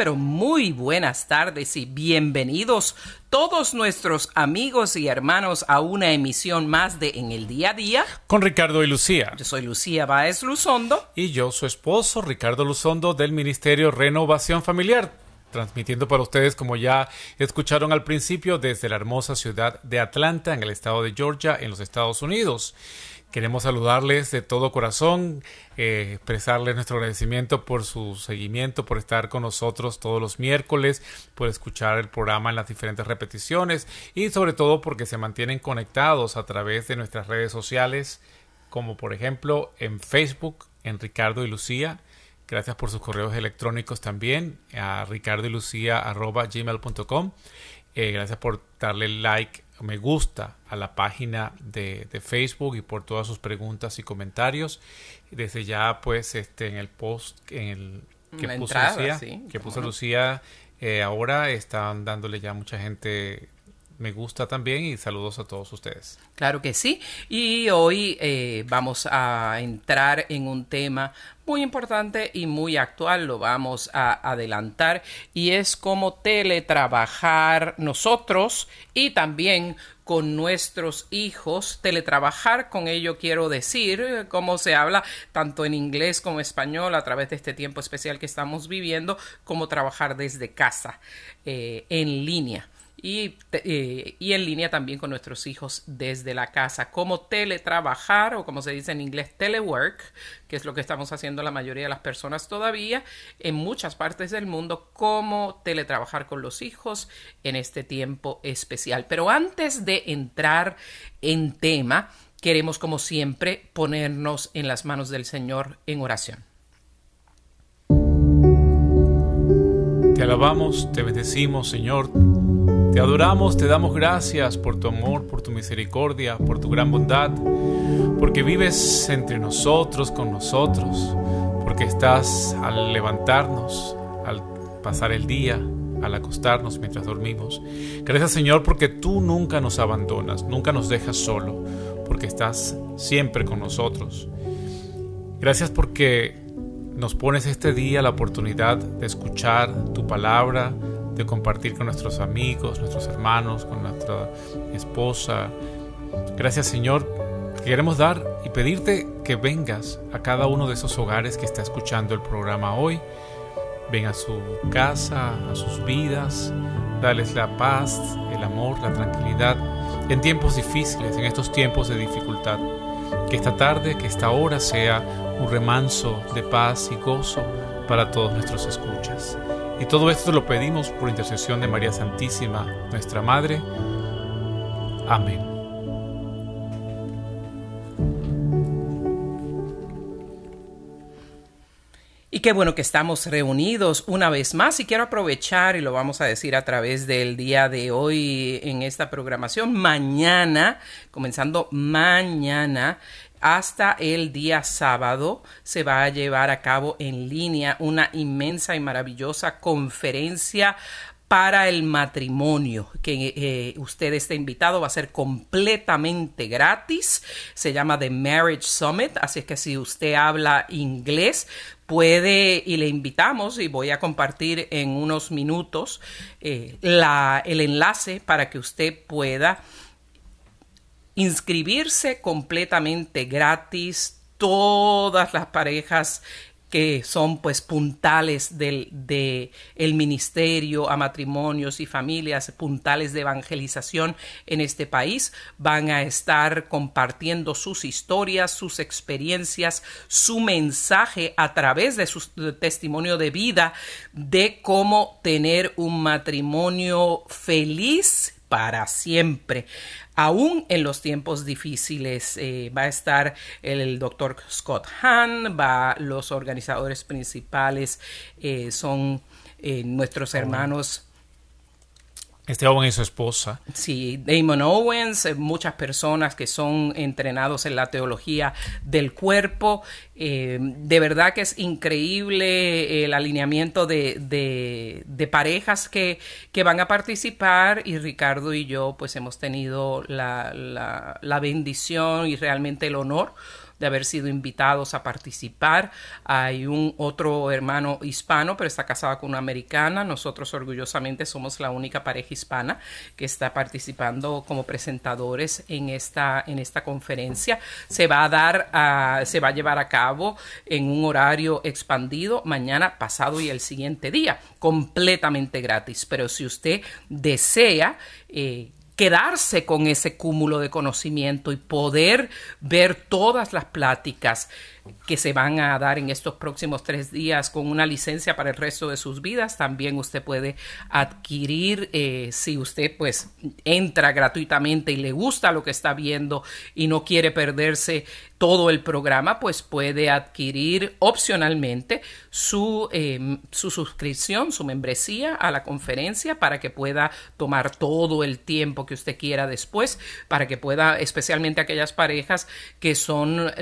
pero muy buenas tardes y bienvenidos todos nuestros amigos y hermanos a una emisión más de En el Día a Día. Con Ricardo y Lucía. Yo soy Lucía Báez Luzondo. Y yo, su esposo, Ricardo Luzondo, del Ministerio Renovación Familiar. Transmitiendo para ustedes, como ya escucharon al principio, desde la hermosa ciudad de Atlanta, en el estado de Georgia, en los Estados Unidos. Queremos saludarles de todo corazón, eh, expresarles nuestro agradecimiento por su seguimiento, por estar con nosotros todos los miércoles, por escuchar el programa en las diferentes repeticiones y sobre todo porque se mantienen conectados a través de nuestras redes sociales, como por ejemplo en Facebook, en Ricardo y Lucía. Gracias por sus correos electrónicos también a ricardo y lucía gmail.com. Eh, gracias por darle like me gusta a la página de, de, Facebook y por todas sus preguntas y comentarios. Desde ya, pues, este, en el post en el, que La puso entrada, Lucía, sí, que puso. Lucía, eh, ahora están dándole ya mucha gente me gusta también y saludos a todos ustedes. Claro que sí. Y hoy eh, vamos a entrar en un tema muy importante y muy actual, lo vamos a adelantar, y es cómo teletrabajar nosotros y también con nuestros hijos, teletrabajar, con ello quiero decir cómo se habla tanto en inglés como español a través de este tiempo especial que estamos viviendo, como trabajar desde casa, eh, en línea y, eh, y, en línea también con nuestros hijos desde la casa. Cómo teletrabajar o como se dice en inglés telework, que es lo que estamos haciendo la mayoría de las personas todavía en muchas partes del mundo, cómo teletrabajar con los hijos en este tiempo especial. Pero antes de entrar en tema, queremos como siempre ponernos en las manos del Señor en oración. Te alabamos, te bendecimos, Señor. Te adoramos, te damos gracias por tu amor, por tu misericordia, por tu gran bondad, porque vives entre nosotros, con nosotros, porque estás al levantarnos, al pasar el día, al acostarnos mientras dormimos. Gracias Señor porque tú nunca nos abandonas, nunca nos dejas solo, porque estás siempre con nosotros. Gracias porque nos pones este día la oportunidad de escuchar tu palabra, de compartir con nuestros amigos, nuestros hermanos, con nuestra esposa. Gracias Señor, queremos dar y pedirte que vengas a cada uno de esos hogares que está escuchando el programa hoy. Ven a su casa, a sus vidas, dales la paz, el amor, la tranquilidad en tiempos difíciles, en estos tiempos de dificultad. Que esta tarde, que esta hora sea un remanso de paz y gozo para todos nuestros escuchas. Y todo esto lo pedimos por intercesión de María Santísima, nuestra Madre. Amén. Y qué bueno que estamos reunidos una vez más y quiero aprovechar y lo vamos a decir a través del día de hoy en esta programación. Mañana, comenzando mañana, hasta el día sábado se va a llevar a cabo en línea una inmensa y maravillosa conferencia para el matrimonio, que eh, usted está invitado, va a ser completamente gratis, se llama The Marriage Summit, así que si usted habla inglés, puede y le invitamos y voy a compartir en unos minutos eh, la, el enlace para que usted pueda inscribirse completamente gratis. Todas las parejas que son pues puntales del de el ministerio a matrimonios y familias, puntales de evangelización en este país, van a estar compartiendo sus historias, sus experiencias, su mensaje a través de su testimonio de vida de cómo tener un matrimonio feliz para siempre. Aún en los tiempos difíciles eh, va a estar el, doctor Scott Hahn, va los organizadores principales eh, son eh, nuestros hermanos este joven y su esposa. Sí, Damon Owens, eh, muchas personas que son entrenados en la teología del cuerpo. Eh, de verdad que es increíble el alineamiento de, parejas que, van a participar y Ricardo y yo pues hemos tenido la bendición y realmente el honor de haber sido invitados a participar. Hay un otro hermano hispano, pero está casado con una americana. Nosotros orgullosamente somos la única pareja hispana que está participando como presentadores en esta, en esta conferencia. Se va a dar, se va a llevar a cabo en un horario expandido mañana, pasado y el siguiente día, completamente gratis. Pero si usted desea eh, quedarse con ese cúmulo de conocimiento y poder ver todas las pláticas que se van a dar en estos próximos tres días con una licencia para el resto de sus vidas. También usted puede adquirir, eh, si usted pues entra gratuitamente y le gusta lo que está viendo y no quiere perderse todo el programa, pues puede adquirir opcionalmente su, em, su suscripción, su membresía a la conferencia para que pueda tomar todo el tiempo que usted quiera después, para que pueda, especialmente aquellas parejas que son,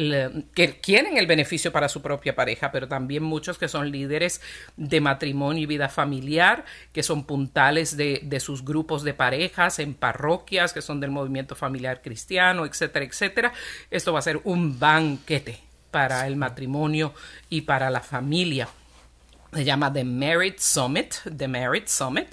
que quieren el beneficio para su propia pareja, pero también muchos que son líderes de matrimonio y vida familiar, que son puntales de, de sus grupos de parejas en parroquias, que son del movimiento familiar cristiano, etcétera, etcétera. Esto va a ser un banquete para el matrimonio y para la familia. Se llama The Merit Summit, The Merit Summit,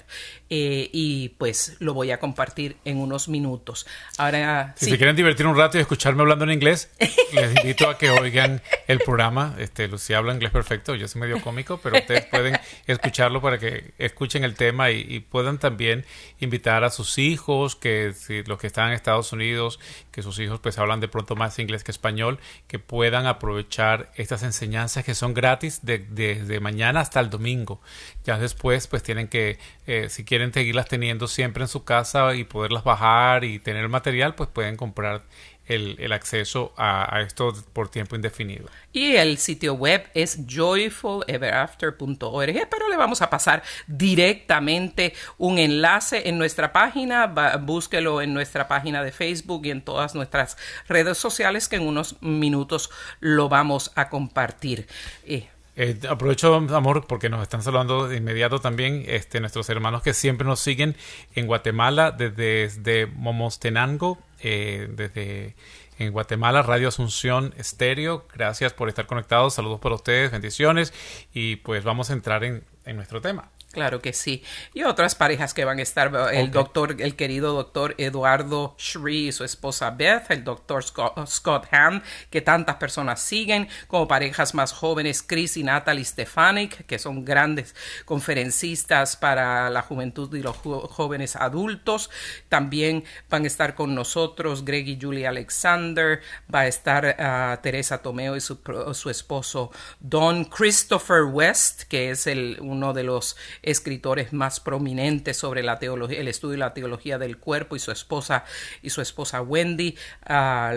eh, y pues lo voy a compartir en unos minutos. Ahora, si se quieren divertir un rato y escucharme hablando en inglés, les invito a que oigan el programa. Este, Lucía habla inglés perfecto, yo soy medio cómico, pero ustedes pueden escucharlo para que escuchen el tema y, puedan también invitar a sus hijos, que si los que están en Estados Unidos, que sus hijos pues hablan de pronto más inglés que español, que puedan aprovechar estas enseñanzas que son gratis desde de, mañana hasta el domingo. Ya después pues tienen que, eh, si quieren seguirlas teniendo siempre en su casa y poderlas bajar y tener material, pues pueden comprar el, acceso a, esto por tiempo indefinido. Y el sitio web es joyfuleverafter.org, pero le vamos a pasar directamente un enlace en nuestra página, búsquelo en nuestra página de Facebook y en todas nuestras redes sociales que en unos minutos lo vamos a compartir. Eh, eh, aprovecho, amor, porque nos están saludando de inmediato también este, nuestros hermanos que siempre nos siguen en Guatemala desde, Momostenango, eh, desde en Guatemala, Radio Asunción Estéreo. Gracias por estar conectados. Saludos para ustedes, bendiciones. Y pues vamos a entrar en, en nuestro tema. Claro que sí. Y otras parejas que van a estar, el doctor, el querido doctor Eduardo Shree y su esposa Beth, el doctor Scott, Scott Ham, que tantas personas siguen, como parejas más jóvenes, Chris y Natalie Stefanik, que son grandes conferencistas para la juventud y los jóvenes adultos. También van a estar con nosotros Greg y Julie Alexander, va a estar ah, Teresa Tomeo y su, su esposo Don Christopher West, que es el, uno de los escritores más prominentes sobre la teología, el estudio y la teología del cuerpo y su esposa y su esposa Wendy,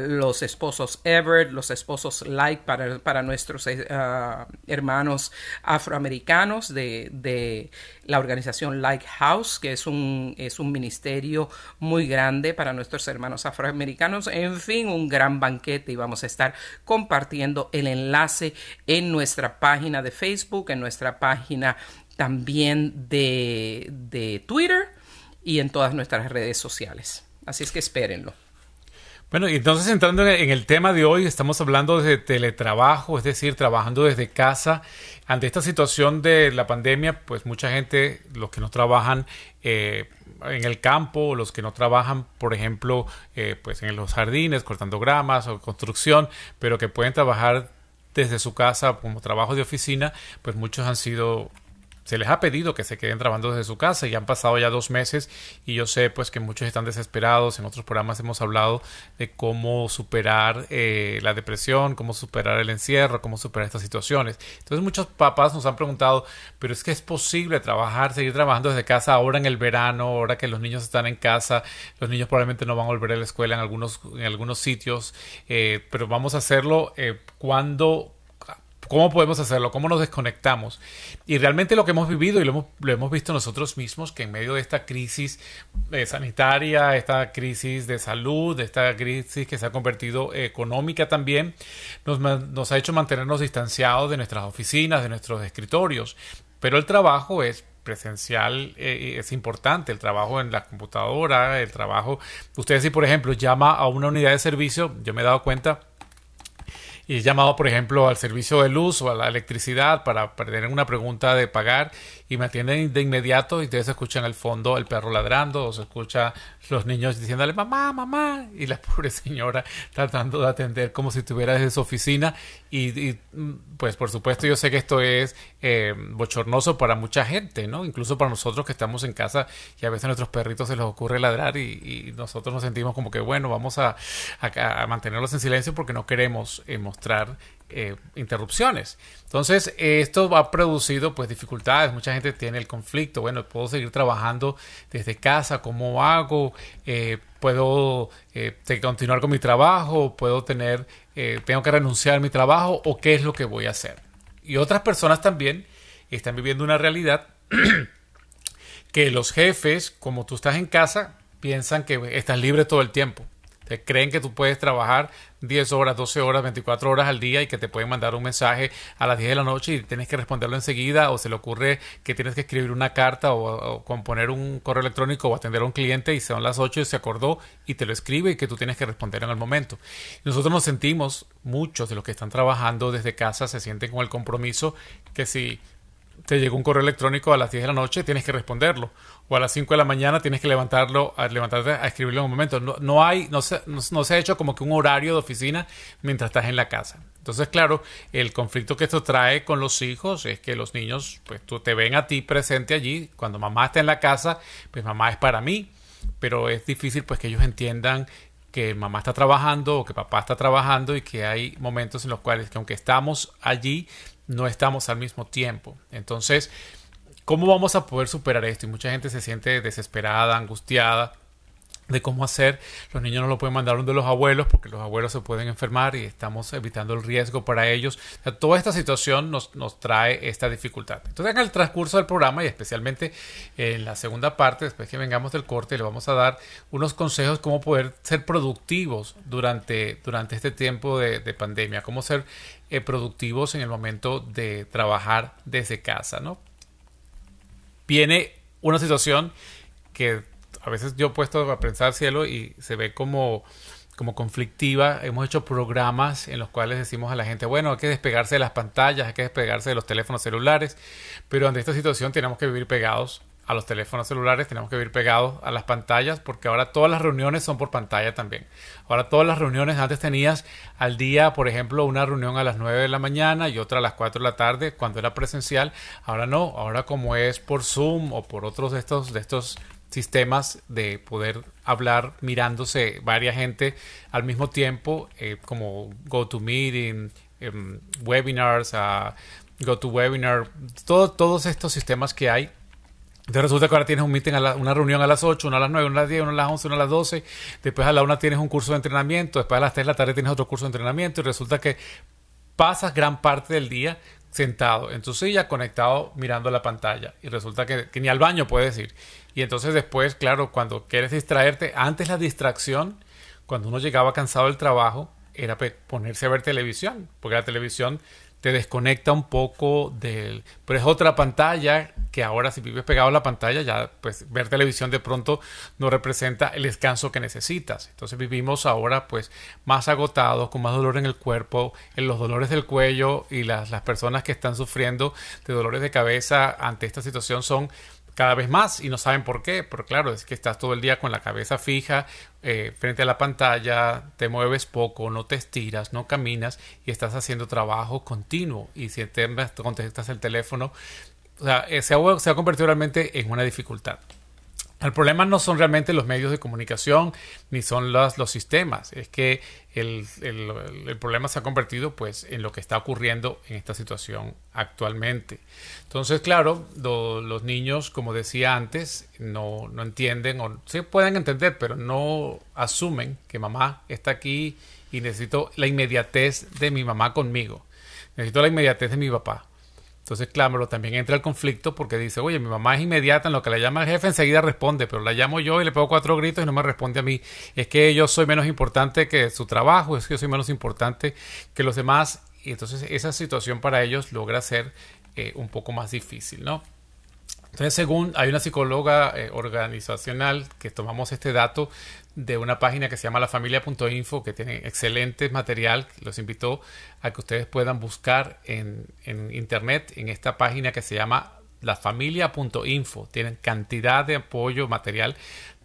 los esposos Everett, los esposos Like para, para nuestros eh, hermanos afroamericanos de, de, la organización Like House, que es un, es un ministerio muy grande para nuestros hermanos afroamericanos. En fin, un gran banquete y vamos a estar compartiendo el enlace en nuestra página de Facebook, en nuestra página también de, de Twitter y en todas nuestras redes sociales. Así es que espérenlo. Bueno, y entonces entrando en el tema de hoy, estamos hablando de teletrabajo, es decir, trabajando desde casa. Ante esta situación de la pandemia, pues mucha gente, los que no trabajan eh, en el campo, los que no trabajan, por ejemplo, eh, pues en los jardines, cortando gramas o construcción, pero que pueden trabajar desde su casa como trabajo de oficina, pues muchos han sido se les ha pedido que se queden trabajando desde su casa y han pasado ya dos meses y yo sé pues que muchos están desesperados. En otros programas hemos hablado de cómo superar eh, la depresión, cómo superar el encierro, cómo superar estas situaciones. Entonces muchos papás nos han preguntado, pero es que es posible trabajar, seguir trabajando desde casa ahora en el verano, ahora que los niños están en casa, los niños probablemente no van a volver a la escuela en algunos, en algunos sitios, eh, pero vamos a hacerlo eh, cuando ¿Cómo podemos hacerlo? ¿Cómo nos desconectamos? Y realmente lo que hemos vivido y lo hemos, visto nosotros mismos, que en medio de esta crisis eh, sanitaria, esta crisis de salud, esta crisis que se ha convertido económica también, nos, ha hecho mantenernos distanciados de nuestras oficinas, de nuestros escritorios. Pero el trabajo es presencial eh, es importante, el trabajo en la computadora, el trabajo, ustedes si por ejemplo llama a una unidad de servicio, yo me he dado cuenta y he llamado, por ejemplo, al servicio de luz o a la electricidad para, para tener una pregunta de pagar y me atienden de inmediato y ustedes escuchan al fondo el perro ladrando o se escucha los niños diciéndole mamá, mamá y la pobre señora tratando de atender como si estuviera desde su oficina y, pues por supuesto yo sé que esto es eh, bochornoso para mucha gente, ¿no? Incluso para nosotros que estamos en casa y a veces a nuestros perritos se les ocurre ladrar y, nosotros nos sentimos como que bueno, vamos a, a, mantenerlos en silencio porque no queremos eh, mostrar eh, interrupciones. Entonces, esto ha producido pues dificultades. Mucha gente tiene el conflicto. Bueno, puedo seguir trabajando desde casa, ¿cómo hago? Eh, puedo eh, continuar con mi trabajo, puedo tener, tengo que renunciar a mi trabajo o qué es lo que voy a hacer. Y otras personas también están viviendo una realidad que los jefes, como tú estás en casa, piensan que estás libre todo el tiempo creen que tú puedes trabajar 10 horas, 12 horas, 24 horas al día y que te pueden mandar un mensaje a las 10 de la noche y tienes que responderlo enseguida o se le ocurre que tienes que escribir una carta o, componer un correo electrónico o atender a un cliente y son las 8 y se acordó y te lo escribe y que tú tienes que responder en el momento. Nosotros nos sentimos, muchos de los que están trabajando desde casa se sienten con el compromiso que si te llegó un correo electrónico a las 10 de la noche, tienes que responderlo. O a las 5 de la mañana tienes que levantarlo, levantarte a escribirlo en un momento. No, no hay, no se, no, se ha hecho como que un horario de oficina mientras estás en la casa. Entonces, claro, el conflicto que esto trae con los hijos es que los niños, pues tú te ven a ti presente allí. Cuando mamá está en la casa, pues mamá es para mí. Pero es difícil pues que ellos entiendan que mamá está trabajando o que papá está trabajando y que hay momentos en los cuales que aunque estamos allí no estamos al mismo tiempo. Entonces, ¿cómo vamos a poder superar esto? Y mucha gente se siente desesperada, angustiada de cómo hacer. Los niños no lo pueden mandar donde los abuelos porque los abuelos se pueden enfermar y estamos evitando el riesgo para ellos. toda esta situación nos, nos, trae esta dificultad. Entonces en el transcurso del programa y especialmente en la segunda parte, después que vengamos del corte, le vamos a dar unos consejos cómo poder ser productivos durante, durante este tiempo de, de pandemia, cómo ser eh, productivos en el momento de trabajar desde casa, ¿no? Viene una situación que a veces yo he puesto a pensar cielo y se ve como como conflictiva. Hemos hecho programas en los cuales decimos a la gente, bueno, hay que despegarse de las pantallas, hay que despegarse de los teléfonos celulares, pero ante esta situación tenemos que vivir pegados a los teléfonos celulares, tenemos que vivir pegados a las pantallas, porque ahora todas las reuniones son por pantalla también. Ahora todas las reuniones, antes tenías al día, por ejemplo, una reunión a las 9 de la mañana y otra a las 4 de la tarde cuando era presencial. Ahora no, ahora como es por Zoom o por otros de estos, de estos sistemas de poder hablar mirándose varias gente al mismo tiempo, eh, como GoToMeeting, em, webinars, uh, GoToWebinar, todo, todos estos sistemas que hay entonces resulta que ahora tienes un meeting, a una reunión a las 8, una a las 9, una a las 10, una a las 11, una a las 12. Después a la 1 tienes un curso de entrenamiento. Después a las 3 de la tarde tienes otro curso de entrenamiento. Y resulta que pasas gran parte del día sentado en tu silla, conectado, mirando la pantalla. Y resulta que, ni al baño puedes ir. Y entonces después, claro, cuando quieres distraerte, antes la distracción, cuando uno llegaba cansado del trabajo, era ponerse a ver televisión. Porque la televisión te desconecta un poco del... Pero es otra pantalla que ahora si vives pegado a la pantalla ya pues ver televisión de pronto no representa el descanso que necesitas. Entonces vivimos ahora pues más agotados, con más dolor en el cuerpo, en los dolores del cuello y las, las personas que están sufriendo de dolores de cabeza ante esta situación son cada vez más y no saben por qué, pero claro, es que estás todo el día con la cabeza fija eh, frente a la pantalla, te mueves poco, no te estiras, no caminas y estás haciendo trabajo continuo y si te contestas el teléfono, o sea, eh, se, se ha convertido realmente en una dificultad. El problema no son realmente los medios de comunicación ni son los, los sistemas, es que el, problema se ha convertido pues en lo que está ocurriendo en esta situación actualmente. Entonces, claro, los niños, como decía antes, no, no entienden o sí pueden entender, pero no asumen que mamá está aquí y necesito la inmediatez de mi mamá conmigo. Necesito la inmediatez de mi papá. Entonces, claro, también entra el conflicto porque dice, oye, mi mamá es inmediata en lo que le llama el jefe, enseguida responde, pero la llamo yo y le pego cuatro gritos y no me responde a mí. Es que yo soy menos importante que su trabajo, es que yo soy menos importante que los demás. Y entonces esa situación para ellos logra ser eh, un poco más difícil, ¿no? Entonces, según hay una psicóloga eh, organizacional que tomamos este dato de una página que se llama lafamilia.info que tiene excelente material. Los invito a que ustedes puedan buscar en, en internet en esta página que se llama lafamilia.info. Tienen cantidad de apoyo, material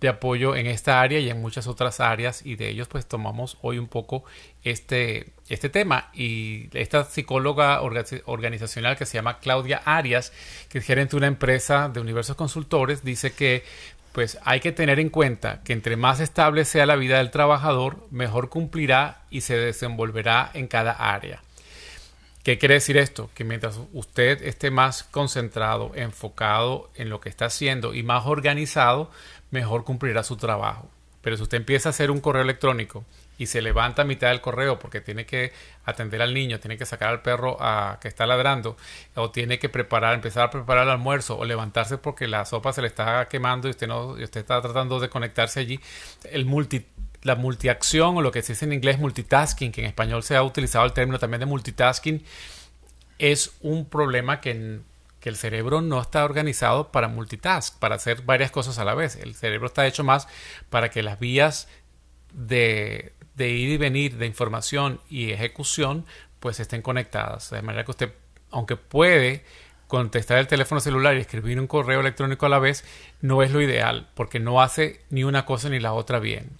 de apoyo en esta área y en muchas otras áreas y de ellos pues tomamos hoy un poco este, este tema y esta psicóloga organizacional que se llama Claudia Arias, que es gerente de una empresa de Universos Consultores, dice que pues hay que tener en cuenta que entre más estable sea la vida del trabajador, mejor cumplirá y se desenvolverá en cada área. ¿Qué quiere decir esto? Que mientras usted esté más concentrado, enfocado en lo que está haciendo y más organizado, mejor cumplirá su trabajo. Pero si usted empieza a hacer un correo electrónico y se levanta a mitad del correo porque tiene que atender al niño, tiene que sacar al perro que está ladrando, o tiene que preparar, empezar a preparar el almuerzo, o levantarse porque la sopa se le está quemando y usted no, y usted está tratando de conectarse allí, el multi, la multiacción o lo que se dice en inglés multitasking, que en español se ha utilizado el término también de multitasking, es un problema que, que el cerebro no está organizado para multitask, para hacer varias cosas a la vez. El cerebro está hecho más para que las vías de, de ir y venir de información y ejecución pues estén conectadas. De manera que usted, aunque puede contestar el teléfono celular y escribir un correo electrónico a la vez, no es lo ideal, porque no hace ni una cosa ni la otra bien.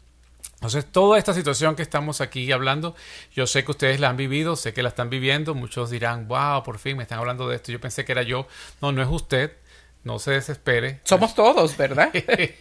Entonces, toda esta situación que estamos aquí hablando, yo sé que ustedes la han vivido, sé que la están viviendo, muchos dirán, wow, por fin me están hablando de esto, yo pensé que era yo, no, no es usted, no se desespere. Somos todos, ¿verdad?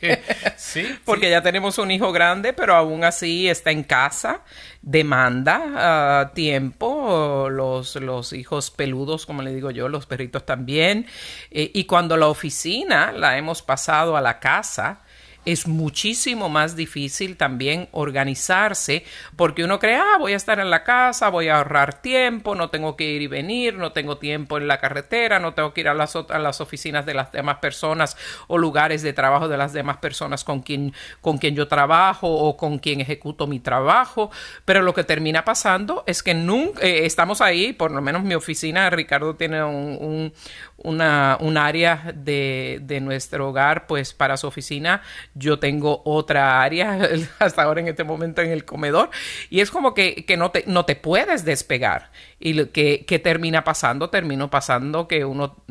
sí. Porque ya tenemos un hijo grande, pero aún así está en casa, demanda ah, tiempo, los, los hijos peludos, como le digo yo, los perritos también. Eh, y cuando la oficina la hemos pasado a la casa, es muchísimo más difícil también organizarse porque uno cree, ah, voy a estar en la casa, voy a ahorrar tiempo, no tengo que ir y venir, no tengo tiempo en la carretera, no tengo que ir a las, a las oficinas de las demás personas o lugares de trabajo de las demás personas con quien, con quien yo trabajo o con quien ejecuto mi trabajo. Pero lo que termina pasando es que nunca eh, estamos ahí, por lo menos mi oficina, Ricardo tiene un, un área de, de, nuestro hogar, pues para su oficina. Yo tengo otra área hasta ahora en este momento en el comedor. Y es como que, que no, te, no te puedes despegar. Y lo que, que termina pasando, termino pasando que uno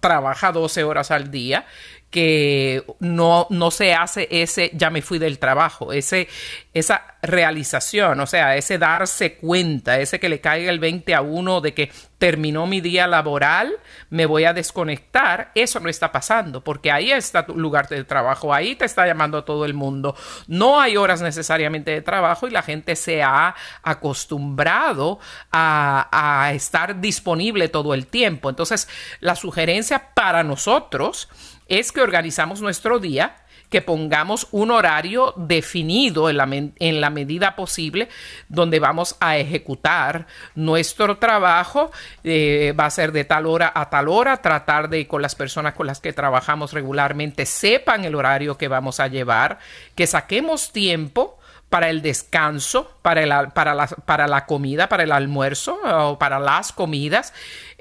trabaja 12 horas al día que no, no se hace ese ya me fui del trabajo, ese, esa realización, o sea, ese darse cuenta, ese que le caiga el 20 a uno de que terminó mi día laboral, me voy a desconectar, eso no está pasando, porque ahí está tu lugar de trabajo, ahí te está llamando todo el mundo, no hay horas necesariamente de trabajo y la gente se ha acostumbrado a, a estar disponible todo el tiempo. Entonces, la sugerencia para nosotros, es que organizamos nuestro día, que pongamos un horario definido en la, medida posible donde vamos a ejecutar nuestro trabajo. Eh, va a ser de tal hora a tal hora, tratar de con las personas con las que trabajamos regularmente sepan el horario que vamos a llevar, que saquemos tiempo para el descanso, para la comida, para el almuerzo o para las comidas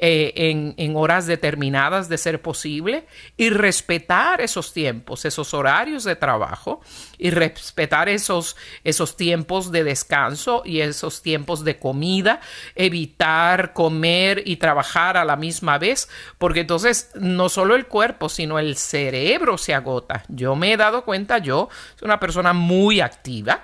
eh, en, en, horas determinadas de ser posible y respetar esos tiempos, esos horarios de trabajo y respetar esos, esos tiempos de descanso y esos tiempos de comida, evitar comer y trabajar a la misma vez, porque entonces no solo el cuerpo, sino el cerebro se agota. Yo me he dado cuenta, yo soy una persona muy activa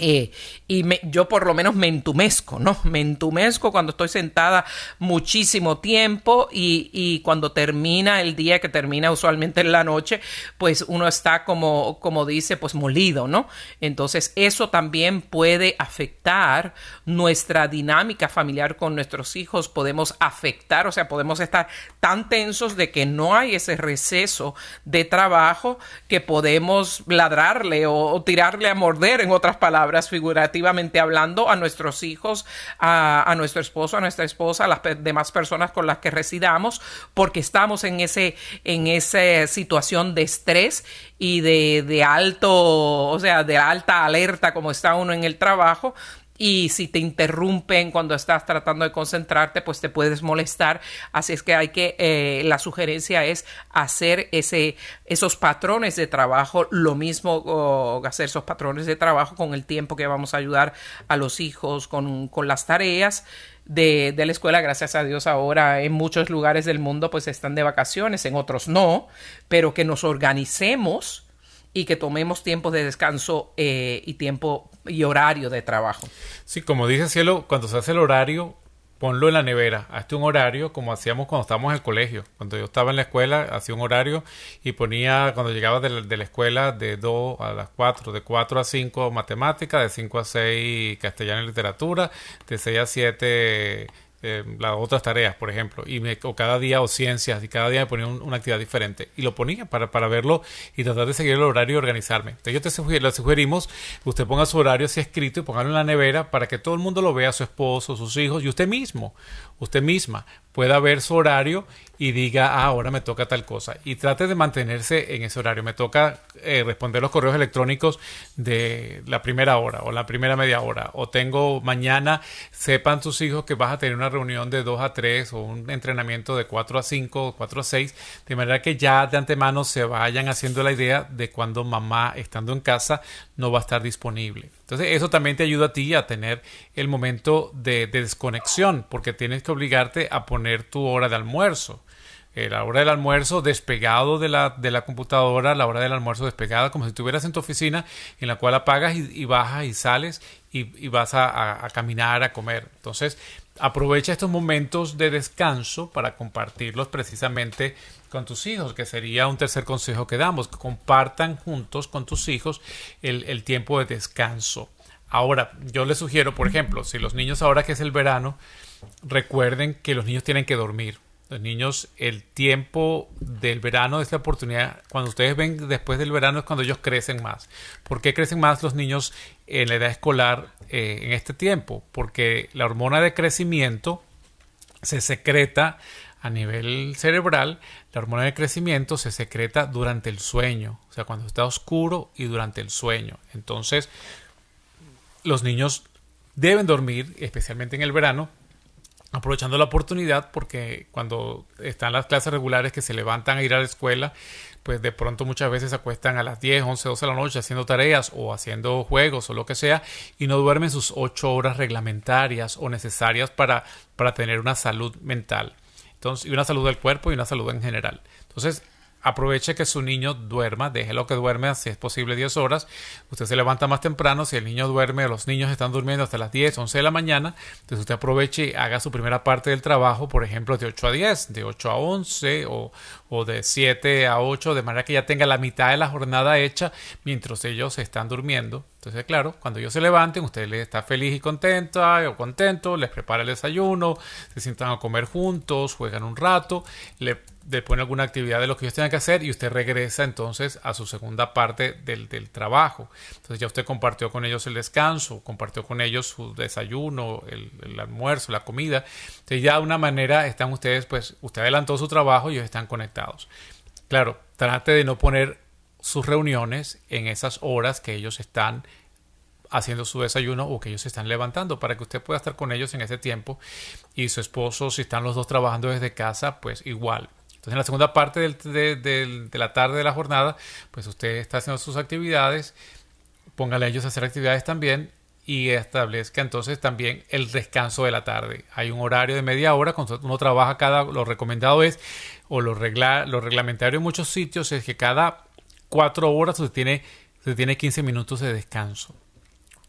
eh, y yo por lo menos me entumezco, ¿no? Me entumezco cuando estoy sentada muchísimo tiempo y, y, cuando termina el día, que termina usualmente en la noche, pues uno está como, como dice, pues molido, ¿no? Entonces eso también puede afectar nuestra dinámica familiar con nuestros hijos, podemos afectar, o sea, podemos estar tan tensos de que no hay ese receso de trabajo que podemos ladrarle o tirarle a morder, en otras palabras figurativamente hablando, a nuestros hijos, a, nuestro esposo, a nuestra esposa, a las demás personas con las que residamos, porque estamos en, ese, en esa situación de estrés y de, de alto, o sea, de alta alerta como está uno en el trabajo, y si te interrumpen cuando estás tratando de concentrarte, pues te puedes molestar. Así es que hay que, eh, la sugerencia es hacer ese, esos patrones de trabajo, lo mismo hacer esos patrones de trabajo con el tiempo que vamos a ayudar a los hijos con, con las tareas. De, de, la escuela, gracias a Dios ahora en muchos lugares del mundo pues están de vacaciones, en otros no, pero que nos organicemos y que tomemos tiempos de descanso eh, y tiempo y horario de trabajo. Sí, como dice Cielo, cuando se hace el horario, ponlo en la nevera, hazte un horario como hacíamos cuando estábamos en el colegio. Cuando yo estaba en la escuela, hacía un horario y ponía, cuando llegaba de la, de la escuela, de 2 a las 4, de 4 a 5 matemática, de 5 a 6 castellano y literatura, de 6 a 7 eh, las otras tareas, por ejemplo, y me, o cada día o ciencias, y cada día me ponía una actividad diferente. Y lo ponía para, para verlo y tratar de seguir el horario y organizarme. Entonces yo te le sugerimos que usted ponga su horario así escrito y póngalo en la nevera para que todo el mundo lo vea, su esposo, sus hijos y usted mismo, usted misma pueda ver su horario y diga, ah, ahora me toca tal cosa. Y trate de mantenerse en ese horario. Me toca eh, responder los correos electrónicos de la primera hora o la primera media hora. O tengo mañana, sepan tus hijos que vas a tener una reunión de 2 a 3 o un entrenamiento de 4 a 5 o 4 a 6. De manera que ya de antemano se vayan haciendo la idea de cuando mamá, estando en casa, no va a estar disponible. Entonces eso también te ayuda a ti a tener el momento de, desconexión porque tienes que obligarte a poner tu hora de almuerzo. Eh, la hora del almuerzo despegado de la, de la computadora, la hora del almuerzo despegada como si estuvieras en tu oficina en la cual apagas y, bajas y sales y, vas a, caminar, a comer. Entonces aprovecha estos momentos de descanso para compartirlos precisamente con tus hijos, que sería un tercer consejo que damos, que compartan juntos con tus hijos el tiempo de descanso. Ahora, yo les sugiero, por ejemplo, si los niños ahora que es el verano, recuerden que los niños tienen que dormir. Los niños, el tiempo del verano es la oportunidad, cuando ustedes ven después del verano es cuando ellos crecen más. ¿Por qué crecen más los niños en la edad escolar eh, en este tiempo? Porque la hormona de crecimiento se secreta a nivel cerebral, la hormona de crecimiento se secreta durante el sueño, o sea, cuando está oscuro y durante el sueño. Entonces, los niños deben dormir, especialmente en el verano, aprovechando la oportunidad porque cuando están las clases regulares que se levantan a ir a la escuela, pues de pronto muchas veces acuestan a las 10, 11, 12 de la noche haciendo tareas o haciendo juegos o lo que sea y no duermen sus 8 horas reglamentarias o necesarias para, para tener una salud mental. Entonces, y una salud del cuerpo y una salud en general. Entonces, aproveche que su niño duerma, déjelo que duerme si es posible 10 horas. Usted se levanta más temprano, si el niño duerme, los niños están durmiendo hasta las 10, 11 de la mañana, entonces usted aproveche y haga su primera parte del trabajo, por ejemplo, de 8 a 10, de 8 a 11 o, o de 7 a 8, de manera que ya tenga la mitad de la jornada hecha mientras ellos están durmiendo. Entonces, claro, cuando ellos se levanten, usted les está feliz y contento o contento, les prepara el desayuno, se sientan a comer juntos, juegan un rato, le de poner alguna actividad de lo que ellos tengan que hacer y usted regresa entonces a su segunda parte del, trabajo. Entonces ya usted compartió con ellos el descanso, compartió con ellos su desayuno, el, almuerzo, la comida. Entonces ya de una manera están ustedes, pues usted adelantó su trabajo y ellos están conectados. Claro, trate de no poner sus reuniones en esas horas que ellos están haciendo su desayuno o que ellos se están levantando para que usted pueda estar con ellos en ese tiempo y su esposo si están los dos trabajando desde casa pues igual entonces en la segunda parte de, la tarde de la jornada pues usted está haciendo sus actividades póngale a ellos a hacer actividades también y establezca entonces también el descanso de la tarde. Hay un horario de media hora, cuando uno trabaja cada, lo recomendado es, o lo, regla, lo reglamentario en muchos sitios es que cada cuatro horas usted tiene, usted tiene 15 minutos de descanso.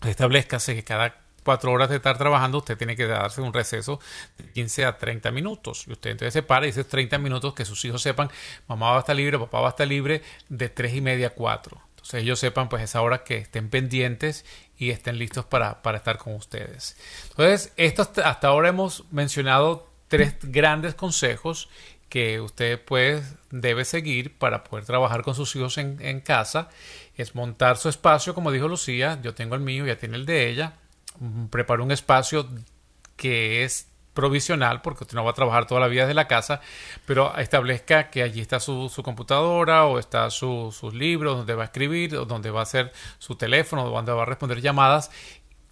Establezcase que cada cuatro horas de estar trabajando usted tiene que darse un receso de 15 a 30 minutos. Y usted entonces se para y dice 30 minutos que sus hijos sepan, mamá va a estar libre, papá va a estar libre de 3 y media a 4 entonces ellos sepan pues esa hora que estén pendientes y estén listos para, para estar con ustedes. Entonces, esto hasta, ahora hemos mencionado tres grandes consejos que usted pues debe seguir para poder trabajar con sus hijos en, en, casa es montar su espacio como dijo Lucía yo tengo el mío ya tiene el de ella prepara un espacio que es provisional, porque usted no va a trabajar toda la vida desde la casa, pero establezca que allí está su, computadora o está sus libros, donde va a escribir, o donde va a hacer su teléfono, donde va a responder llamadas,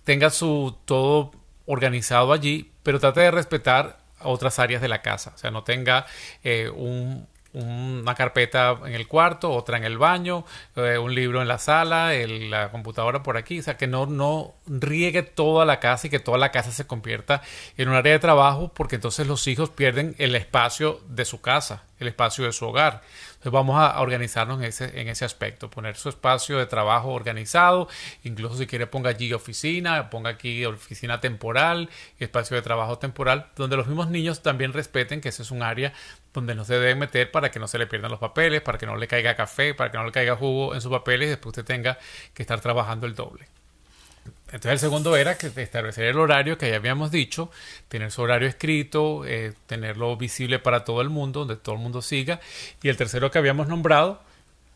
tenga su todo organizado allí, pero trate de respetar otras áreas de la casa, o sea, no tenga eh, un, una carpeta en el cuarto, otra en el baño, eh, un libro en la sala, la computadora por aquí, o sea, que no, no riegue toda la casa y que toda la casa se convierta en un área de trabajo, porque entonces los hijos pierden el espacio de su casa, el espacio de su hogar. Entonces vamos a organizarnos en ese, en ese aspecto, poner su espacio de trabajo organizado, incluso si quiere ponga allí oficina, ponga aquí oficina temporal, espacio de trabajo temporal, donde los mismos niños también respeten que ese es un área donde no se debe meter para que no se le pierdan los papeles, para que no le caiga café, para que no le caiga jugo en sus papeles y después usted tenga que estar trabajando el doble. Entonces el segundo era que establecer el horario que ya habíamos dicho, tener su horario escrito, eh, tenerlo visible para todo el mundo, donde todo el mundo siga. Y el tercero que habíamos nombrado,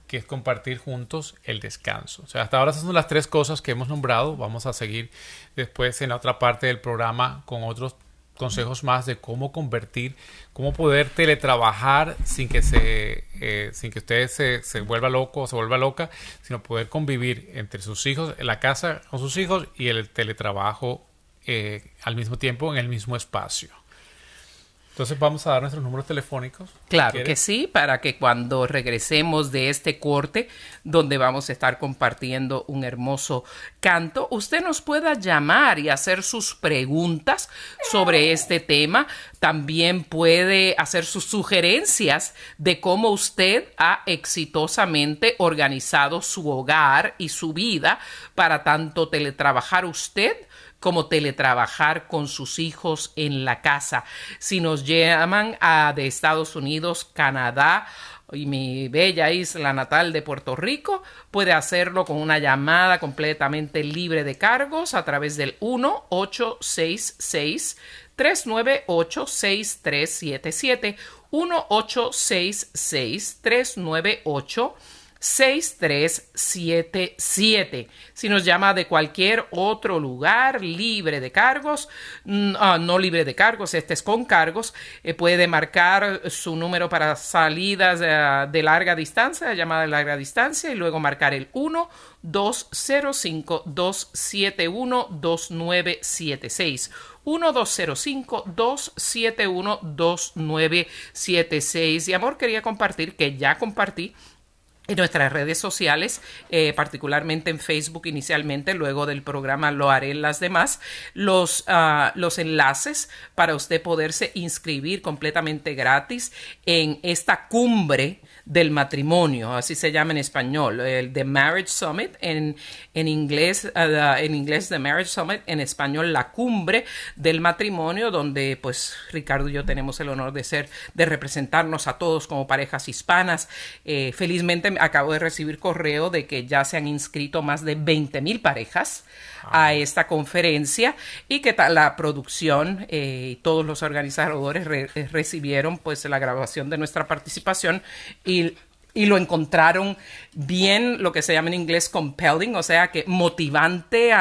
que es compartir juntos el descanso. O sea, hasta ahora esas son las tres cosas que hemos nombrado. Vamos a seguir después en la otra parte del programa con otros consejos más de cómo convertir, cómo poder teletrabajar sin que se, eh, sin que usted se, se, vuelva loco o se vuelva loca, sino poder convivir entre sus hijos, en la casa con sus hijos y el teletrabajo eh, al mismo tiempo en el mismo espacio. Entonces vamos a dar nuestros números telefónicos. Claro que sí, para que cuando regresemos de este corte, donde vamos a estar compartiendo un hermoso canto, usted nos pueda llamar y hacer sus preguntas sobre este tema. También puede hacer sus sugerencias de cómo usted ha exitosamente organizado su hogar y su vida para tanto teletrabajar usted como teletrabajar con sus hijos en la casa. Si nos llaman a, de Estados Unidos, Canadá, y mi bella isla natal de Puerto Rico, puede hacerlo con una llamada completamente libre de cargos a través del 1-866 398 6377 1-866 398 6377. Si nos llama de cualquier otro lugar libre de cargos, mm, ah, no libre de cargos, este es con cargos, eh, puede marcar su número para salidas eh, de larga distancia, llamada de larga distancia, y luego marcar el 1 205 271 2976. 1205 271 2976. Y amor, quería compartir que ya compartí en nuestras redes sociales, eh, particularmente en Facebook inicialmente, luego del programa lo haré en las demás, los, ah, los enlaces para usted poderse inscribir completamente gratis en esta cumbre del matrimonio, así se llama en español, el The Marriage Summit, en, en, inglés, uh, en inglés The Marriage Summit, en español la cumbre del matrimonio, donde pues Ricardo y yo tenemos el honor de ser, de representarnos a todos como parejas hispanas. Eh, felizmente acabo de recibir correo de que ya se han inscrito más de 20 mil parejas a esta conferencia y que la producción eh, y todos los organizadores eh, recibieron pues la grabación de nuestra participación y y lo encontraron bien lo que se llama en inglés compelling, o sea, que motivante,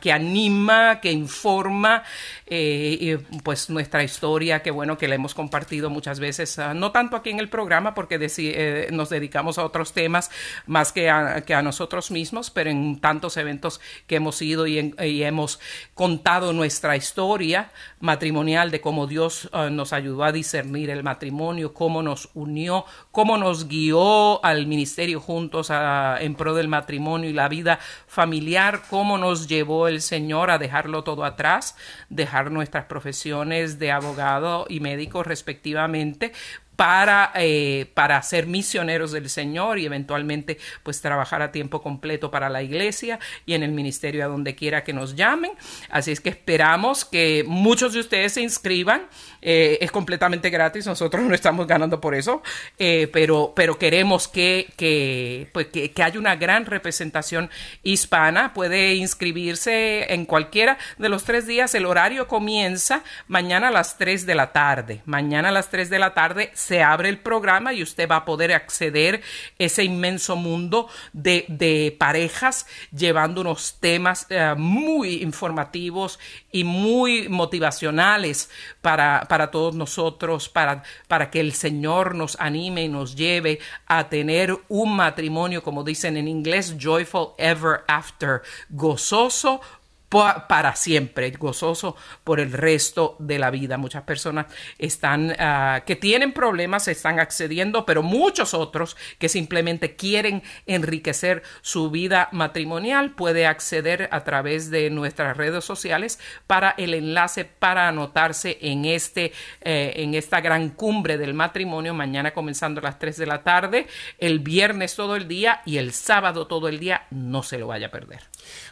que anima, que informa, eh, y pues nuestra historia, que bueno que la hemos compartido muchas veces, ah, no tanto aquí en el programa porque eh, nos dedicamos a otros temas más que a, que a, nosotros mismos, pero en tantos eventos que hemos ido y, hemos contado nuestra historia matrimonial de cómo Dios ah, nos ayudó a discernir el matrimonio, cómo nos unió, cómo nos guió al ministerio juntos en pro del matrimonio y la vida familiar, cómo nos llevó el Señor a dejarlo todo atrás, dejar nuestras profesiones de abogado y médico respectivamente para, eh, para ser misioneros del Señor y eventualmente pues trabajar a tiempo completo para la iglesia y en el ministerio a donde quiera que nos llamen. Así es que esperamos que muchos de ustedes se inscriban. Eh, es completamente gratis, nosotros no estamos ganando por eso, eh, pero, pero queremos que, que, pues, que, que haya una gran representación hispana. Puede inscribirse en cualquiera de los tres días. El horario comienza mañana a las 3 de la tarde. Mañana a las 3 de la tarde se abre el programa y usted va a poder acceder ese inmenso mundo de, parejas llevando unos temas eh, muy informativos y muy motivacionales para, para todos nosotros, para, para que el Señor nos anime y nos lleve a tener un matrimonio, como dicen en inglés, joyful ever after, gozoso para siempre, gozoso por el resto de la vida. Muchas personas están ah, que tienen problemas están accediendo, pero muchos otros que simplemente quieren enriquecer su vida matrimonial puede acceder a través de nuestras redes sociales para el enlace para anotarse en este eh, en esta gran cumbre del matrimonio mañana comenzando a las 3 de la tarde, el viernes todo el día y el sábado todo el día. No se lo vaya a perder.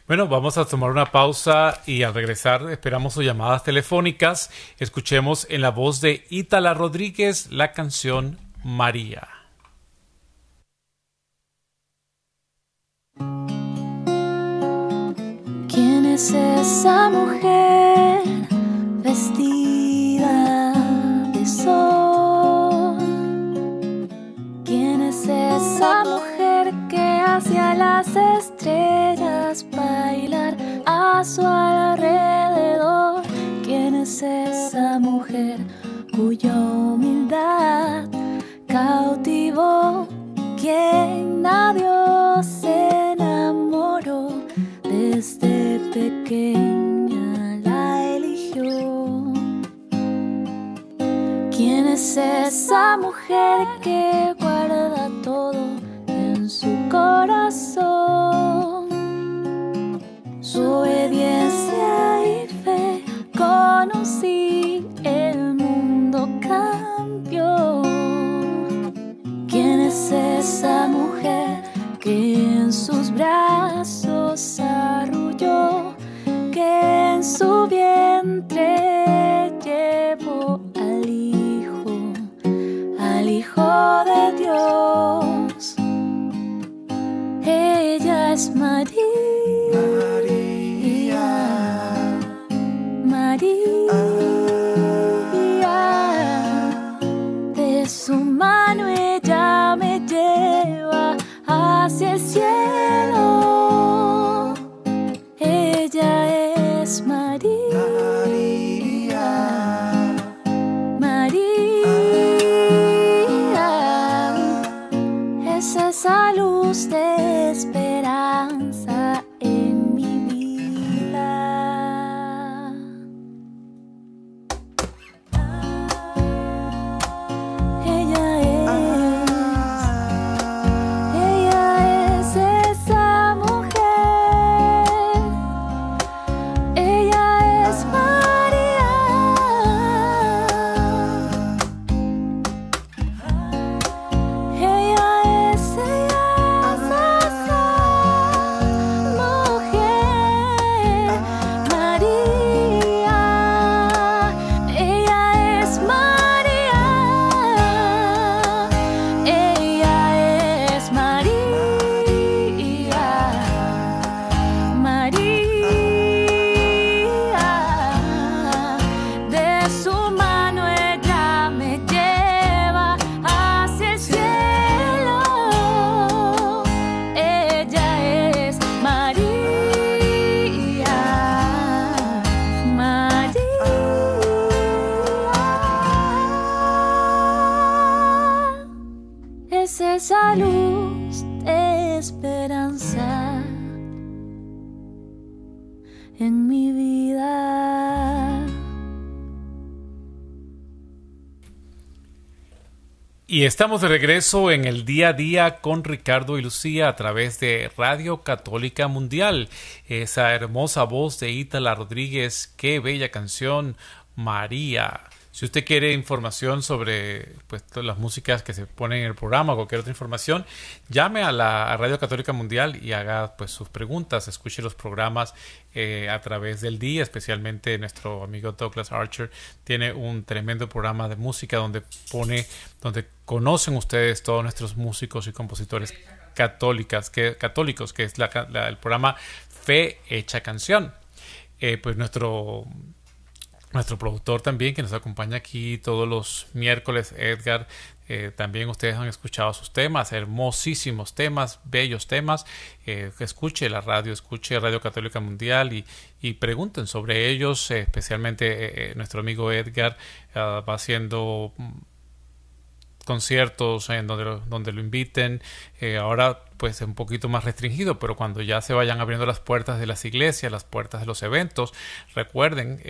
Bueno, vamos a tomar una pausa y al regresar esperamos sus llamadas telefónicas. Escuchemos en la voz de Ítala Rodríguez la canción María. ¿Quién es esa mujer vestida de sol? ¿Quién es esa mujer que hacia las estrellas bailar a su alrededor. ¿Quién es esa mujer cuya humildad cautivó? ¿Quién nadie se enamoró desde pequeña la eligió? ¿Quién es esa mujer que guarda todo? Su corazón. Su obediencia y fe conocí, el mundo cambió. ¿Quién es esa mujer que en sus brazos arrulló, que en su vientre llevó al Hijo, al Hijo de Dios? Ella es María. María. De su mano Y estamos de regreso en el día a día con Ricardo y Lucía a través de Radio Católica Mundial. Esa hermosa voz de Ítala Rodríguez, qué bella canción, María. Si usted quiere información sobre pues, las músicas que se ponen en el programa o cualquier otra información, llame a la Radio Católica Mundial y haga pues, sus preguntas, escuche los programas eh, a través del día, especialmente nuestro amigo Douglas Archer tiene un tremendo programa de música donde pone, donde conocen ustedes todos nuestros músicos y compositores católicas, que, católicos, que es el programa Fe Hecha Canción. Eh, pues nuestro nuestro productor también que nos acompaña aquí todos los miércoles, Edgar. Eh, también ustedes han escuchado sus temas, hermosísimos temas, bellos temas. Eh, escuche la radio, escuche Radio Católica Mundial y, y pregunten sobre ellos. Eh, especialmente nuestro amigo Edgar ah, va haciendo mm, conciertos en donde, donde lo inviten. ahora pues es un poquito más restringido, pero cuando ya se vayan abriendo las puertas de las iglesias, las puertas de los eventos, recuerden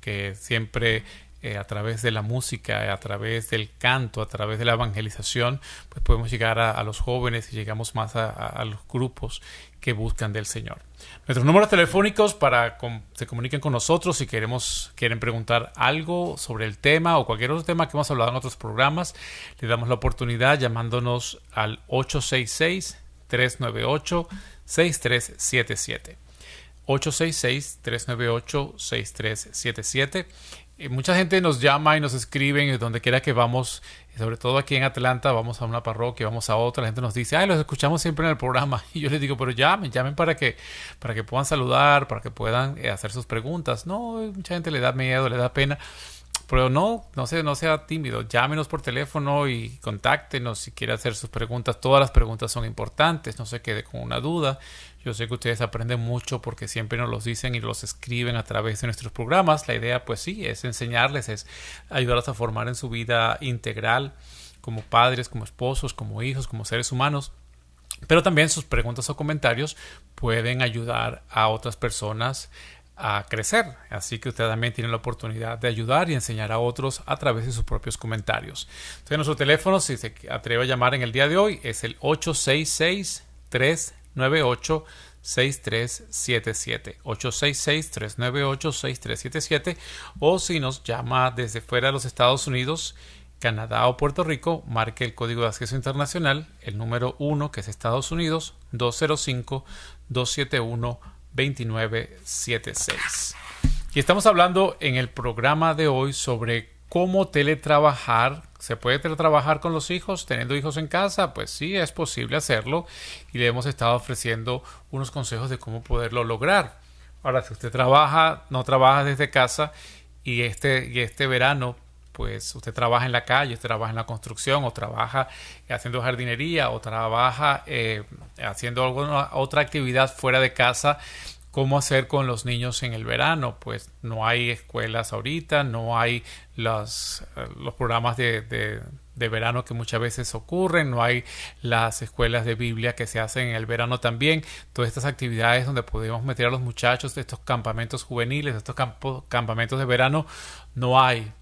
que siempre eh, a través de la música, a través del canto, a través de la evangelización, pues podemos llegar a, los jóvenes y llegamos más a, los grupos que buscan del Señor. Nuestros números telefónicos para que se comuniquen con nosotros si queremos quieren preguntar algo sobre el tema o cualquier otro tema que hemos hablado en otros programas, le damos la oportunidad llamándonos al 866 398 6377. 866-398-6377. mucha gente nos llama y nos escriben donde quiera que vamos, sobre todo aquí en Atlanta, vamos a una parroquia, vamos a otra, la gente nos dice, ay, los escuchamos siempre en el programa. Y yo les digo, pero llamen, llamen para que, para que puedan saludar, para que puedan eh, hacer sus preguntas. No, mucha gente le da miedo, le da pena. Pero no, no sea, no sea tímido. Llámenos por teléfono y contáctenos si quiere hacer sus preguntas. Todas las preguntas son importantes. No se quede con una duda. Yo sé que ustedes aprenden mucho porque siempre nos los dicen y los escriben a través de nuestros programas. La idea, pues sí, es enseñarles, es ayudarlos a formar en su vida integral como padres, como esposos, como hijos, como seres humanos. Pero también sus preguntas o comentarios pueden ayudar a otras personas a crecer. Así que usted también tiene la oportunidad de ayudar y enseñar a otros a través de sus propios comentarios. Entonces, nuestro teléfono, si se atreve a llamar en el día de hoy, es el 866-398. 6377 866-398-6377 o si nos llama desde fuera de los Estados Unidos, Canadá o Puerto Rico, marque el código de acceso internacional, el número 1 que es Estados Unidos, 205 271 2976. Y estamos hablando en el programa de hoy sobre cómo teletrabajar. ¿Se puede teletrabajar con los hijos teniendo hijos en casa? Pues sí, es posible hacerlo y le hemos estado ofreciendo unos consejos de cómo poderlo lograr. Ahora, si usted trabaja, no trabaja desde casa y este, y este verano pues usted trabaja en la calle, usted trabaja en la construcción, o trabaja haciendo jardinería, o trabaja eh, haciendo alguna otra actividad fuera de casa, ¿cómo hacer con los niños en el verano? Pues no hay escuelas ahorita, no hay los, eh, los programas de, de, verano que muchas veces ocurren, no hay las escuelas de Biblia que se hacen en el verano también, todas estas actividades donde podemos meter a los muchachos de estos campamentos juveniles, estos campamentos de verano, no hay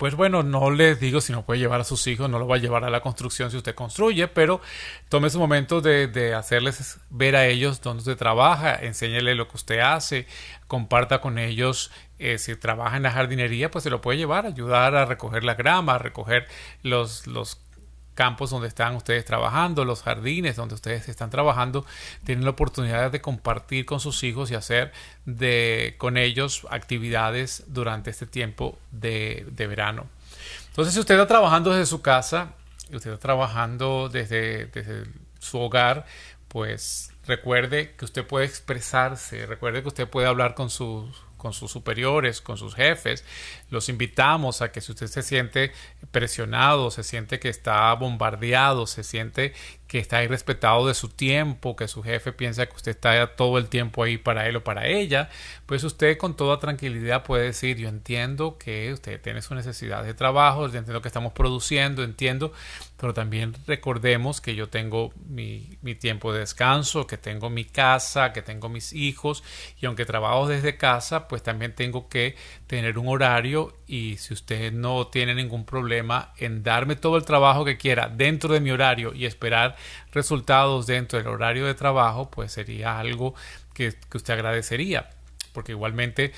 pues bueno, no les digo si no puede llevar a sus hijos, no lo va a llevar a la construcción si usted construye, pero tome su momento de, hacerles ver a ellos dónde usted trabaja, enséñele lo que usted hace, comparta con ellos eh, si trabaja en la jardinería, pues se lo puede llevar, ayudar a recoger la grama, a recoger los, los campos donde están ustedes trabajando, los jardines donde ustedes están trabajando, tienen la oportunidad de compartir con sus hijos y hacer de, con ellos actividades durante este tiempo de, verano. Entonces, si usted está trabajando desde su casa, usted está trabajando desde, desde su hogar, pues recuerde que usted puede expresarse, recuerde que usted puede hablar con sus con sus superiores, con sus jefes. Los invitamos a que si usted se siente presionado, se siente que está bombardeado, se siente que está irrespetado de su tiempo, que su jefe piensa que usted está todo el tiempo ahí para él o para ella, pues usted con toda tranquilidad puede decir, yo entiendo que usted tiene su necesidad de trabajo, yo entiendo que estamos produciendo, entiendo, pero también recordemos que yo tengo mi, mi tiempo de descanso, que tengo mi casa, que tengo mis hijos, y aunque trabajo desde casa, pues también tengo que tener un horario y si usted no tiene ningún problema en darme todo el trabajo que quiera dentro de mi horario y esperar resultados dentro del horario de trabajo, pues sería algo que, usted agradecería. Porque igualmente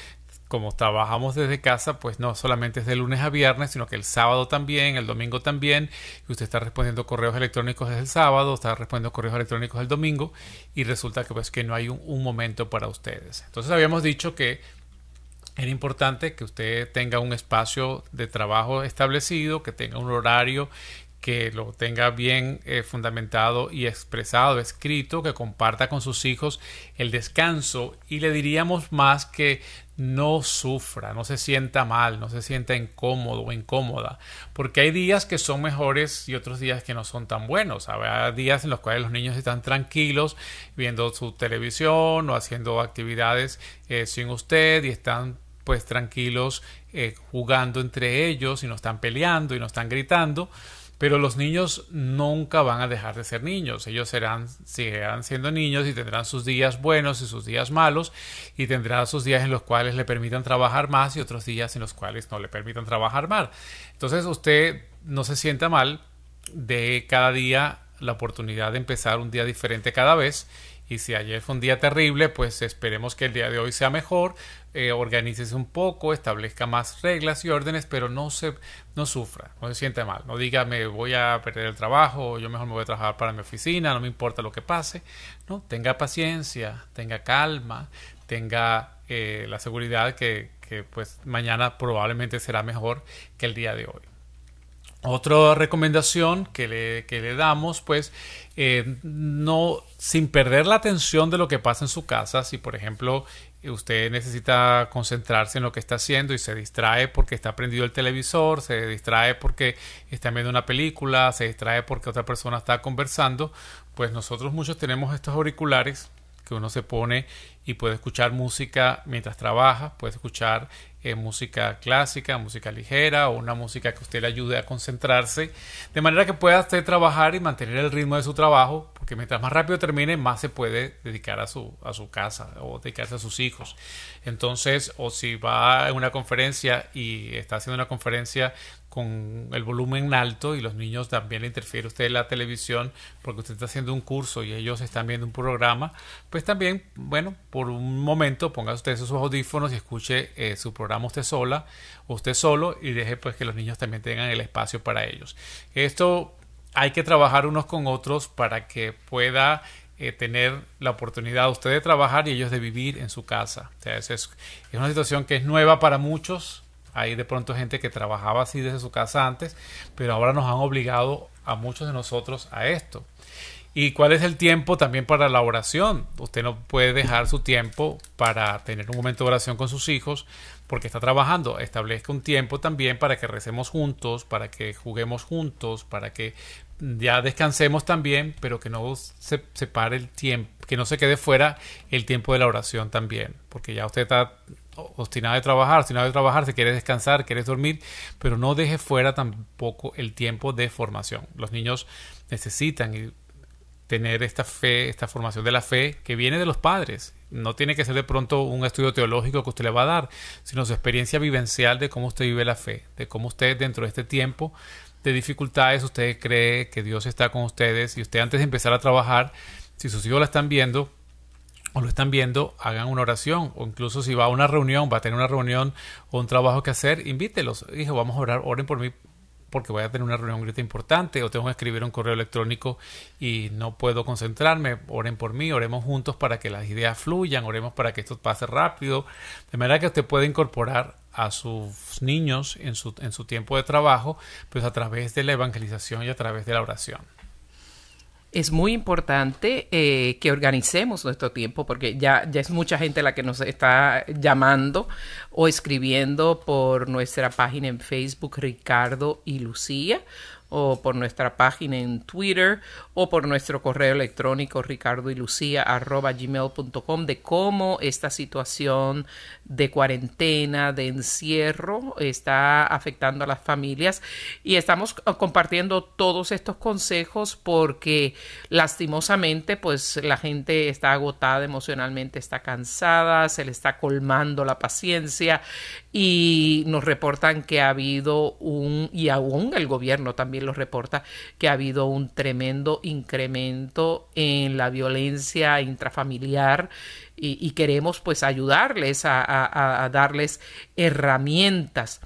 como trabajamos desde casa, pues no solamente es de lunes a viernes, sino que el sábado también, el domingo también, y usted está respondiendo correos electrónicos desde el sábado, está respondiendo correos electrónicos el domingo, y resulta que pues que no hay un, un momento para ustedes. Entonces habíamos dicho que era importante que usted tenga un espacio de trabajo establecido, que tenga un horario que lo tenga bien eh, fundamentado y expresado, escrito, que comparta con sus hijos el descanso y le diríamos más que no sufra, no se sienta mal, no se sienta incómodo o incómoda, porque hay días que son mejores y otros días que no son tan buenos. Habrá días en los cuales los niños están tranquilos viendo su televisión o haciendo actividades eh, sin usted y están pues tranquilos eh, jugando entre ellos y no están peleando y no están gritando pero los niños nunca van a dejar de ser niños. Ellos serán, seguirán siendo niños y tendrán sus días buenos y sus días malos y tendrán sus días en los cuales le permitan trabajar más y otros días en los cuales no le permitan trabajar más. Entonces usted no se sienta mal de cada día la oportunidad de empezar un día diferente cada vez y si ayer fue un día terrible, pues esperemos que el día de hoy sea mejor, eh, organícese un poco, establezca más reglas y órdenes, pero no se no sufra, no se siente mal, no diga me voy a perder el trabajo, yo mejor me voy a trabajar para mi oficina, no me importa lo que pase, no, tenga paciencia, tenga calma, tenga eh, la seguridad que, que pues mañana probablemente será mejor que el día de hoy. Otra recomendación que le, que le damos, pues, eh, no, sin perder la atención de lo que pasa en su casa, si por ejemplo usted necesita concentrarse en lo que está haciendo y se distrae porque está prendido el televisor, se distrae porque está viendo una película, se distrae porque otra persona está conversando, pues nosotros muchos tenemos estos auriculares que uno se pone y puede escuchar música mientras trabaja, puede escuchar eh, música clásica, música ligera o una música que usted le ayude a concentrarse, de manera que pueda usted trabajar y mantener el ritmo de su trabajo, porque mientras más rápido termine, más se puede dedicar a su, a su casa o dedicarse a sus hijos. Entonces, o si va a una conferencia y está haciendo una conferencia con el volumen alto y los niños también le interfiere usted en la televisión porque usted está haciendo un curso y ellos están viendo un programa, pues también, bueno, por un momento ponga usted sus audífonos y escuche eh, su programa usted sola o usted solo y deje pues que los niños también tengan el espacio para ellos. Esto hay que trabajar unos con otros para que pueda eh, tener la oportunidad usted de trabajar y ellos de vivir en su casa. es, es una situación que es nueva para muchos, hay de pronto gente que trabajaba así desde su casa antes, pero ahora nos han obligado a muchos de nosotros a esto. ¿Y cuál es el tiempo también para la oración? Usted no puede dejar su tiempo para tener un momento de oración con sus hijos porque está trabajando. Establezca un tiempo también para que recemos juntos, para que juguemos juntos, para que ya descansemos también, pero que no se separe el tiempo, que no se quede fuera el tiempo de la oración también, porque ya usted está obstinado de trabajar, obstinado de trabajar, se quiere descansar, quiere dormir, pero no deje fuera tampoco el tiempo de formación. Los niños necesitan tener esta fe, esta formación de la fe que viene de los padres. No tiene que ser de pronto un estudio teológico que usted le va a dar, sino su experiencia vivencial de cómo usted vive la fe, de cómo usted dentro de este tiempo de dificultades usted cree que Dios está con ustedes y usted antes de empezar a trabajar, si sus hijos la están viendo, o lo están viendo, hagan una oración. O incluso si va a una reunión, va a tener una reunión o un trabajo que hacer, invítelos. Dijo, vamos a orar, oren por mí porque voy a tener una reunión importante o tengo que escribir un correo electrónico y no puedo concentrarme. Oren por mí, oremos juntos para que las ideas fluyan, oremos para que esto pase rápido. De manera que usted puede incorporar a sus niños en su, en su tiempo de trabajo, pues a través de la evangelización y a través de la oración es muy importante eh, que organicemos nuestro tiempo porque ya, ya es mucha gente la que nos está llamando o escribiendo por nuestra página en Facebook Ricardo y Lucía o por nuestra página en Twitter o por nuestro correo electrónico ricardo y lucía de cómo esta situación de cuarentena, de encierro, está afectando a las familias. Y estamos compartiendo todos estos consejos porque lastimosamente pues la gente está agotada emocionalmente, está cansada, se le está colmando la paciencia y nos reportan que ha habido un, y aún el gobierno también lo reporta, que ha habido un tremendo incremento en la violencia intrafamiliar y, queremos pues ayudarles a, a darles herramientas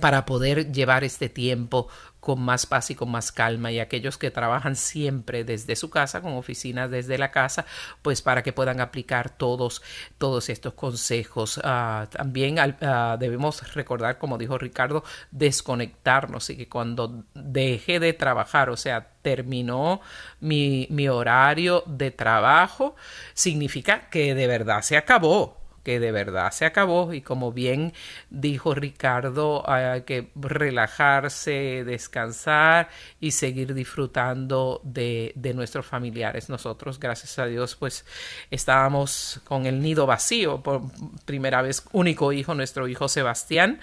para poder llevar este tiempo con más paz y con más calma y aquellos que trabajan siempre desde su casa con oficinas desde la casa pues para que puedan aplicar todos todos estos consejos. Ah, también ah, debemos recordar como dijo Ricardo desconectarnos y que cuando deje de trabajar o sea terminó mi, mi horario de trabajo significa que de verdad se acabó que de verdad se acabó y como bien dijo Ricardo, hay que relajarse, descansar y seguir disfrutando de, de nuestros familiares. Nosotros, gracias a Dios, pues estábamos con el nido vacío por primera vez, único hijo, nuestro hijo Sebastián,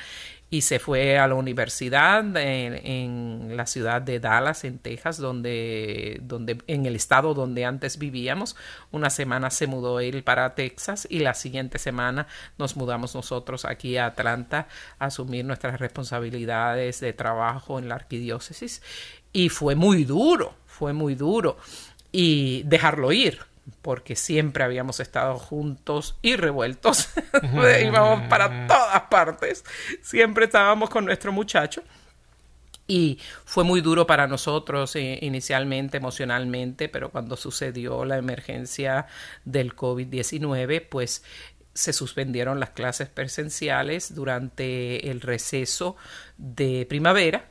y se fue a la universidad en, la ciudad de Dallas, en Texas, donde, donde, en el estado donde antes vivíamos. Una semana se mudó él para Texas y la siguiente semana nos mudamos nosotros aquí a Atlanta a asumir nuestras responsabilidades de trabajo en la arquidiócesis. Y fue muy duro, fue muy duro. Y dejarlo ir, porque siempre habíamos estado juntos y revueltos. Íbamos para todas partes. Siempre estábamos con nuestro muchacho. Y fue muy duro para nosotros eh, inicialmente, emocionalmente, pero cuando sucedió la emergencia del COVID-19, pues se suspendieron las clases presenciales durante el receso de primavera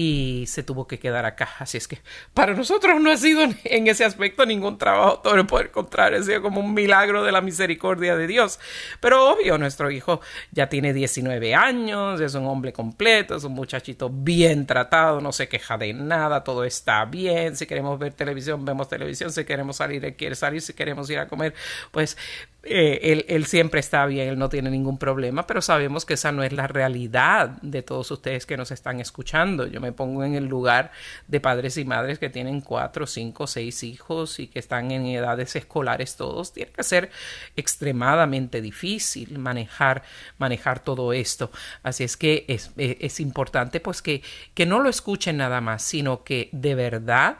y se tuvo que quedar acá. Así es que para nosotros no ha sido en ese aspecto ningún trabajo todo el poder contrario, ha sido como un milagro de la misericordia de Dios. Pero obvio, nuestro hijo ya tiene 19 años, es un hombre completo, es un muchachito bien tratado, no se queja de nada, todo está bien. Si queremos ver televisión, vemos televisión, si queremos salir, él quiere salir, si queremos ir a comer, pues eh, él, él, siempre está bien, él no tiene ningún problema, pero sabemos que esa no es la realidad de todos ustedes que nos están escuchando. Yo me pongo en el lugar de padres y madres que tienen cuatro, cinco, seis hijos y que están en edades escolares todos. Tiene que ser extremadamente difícil manejar, manejar todo esto. Así es que es, es importante pues que, que no lo escuchen nada más, sino que de verdad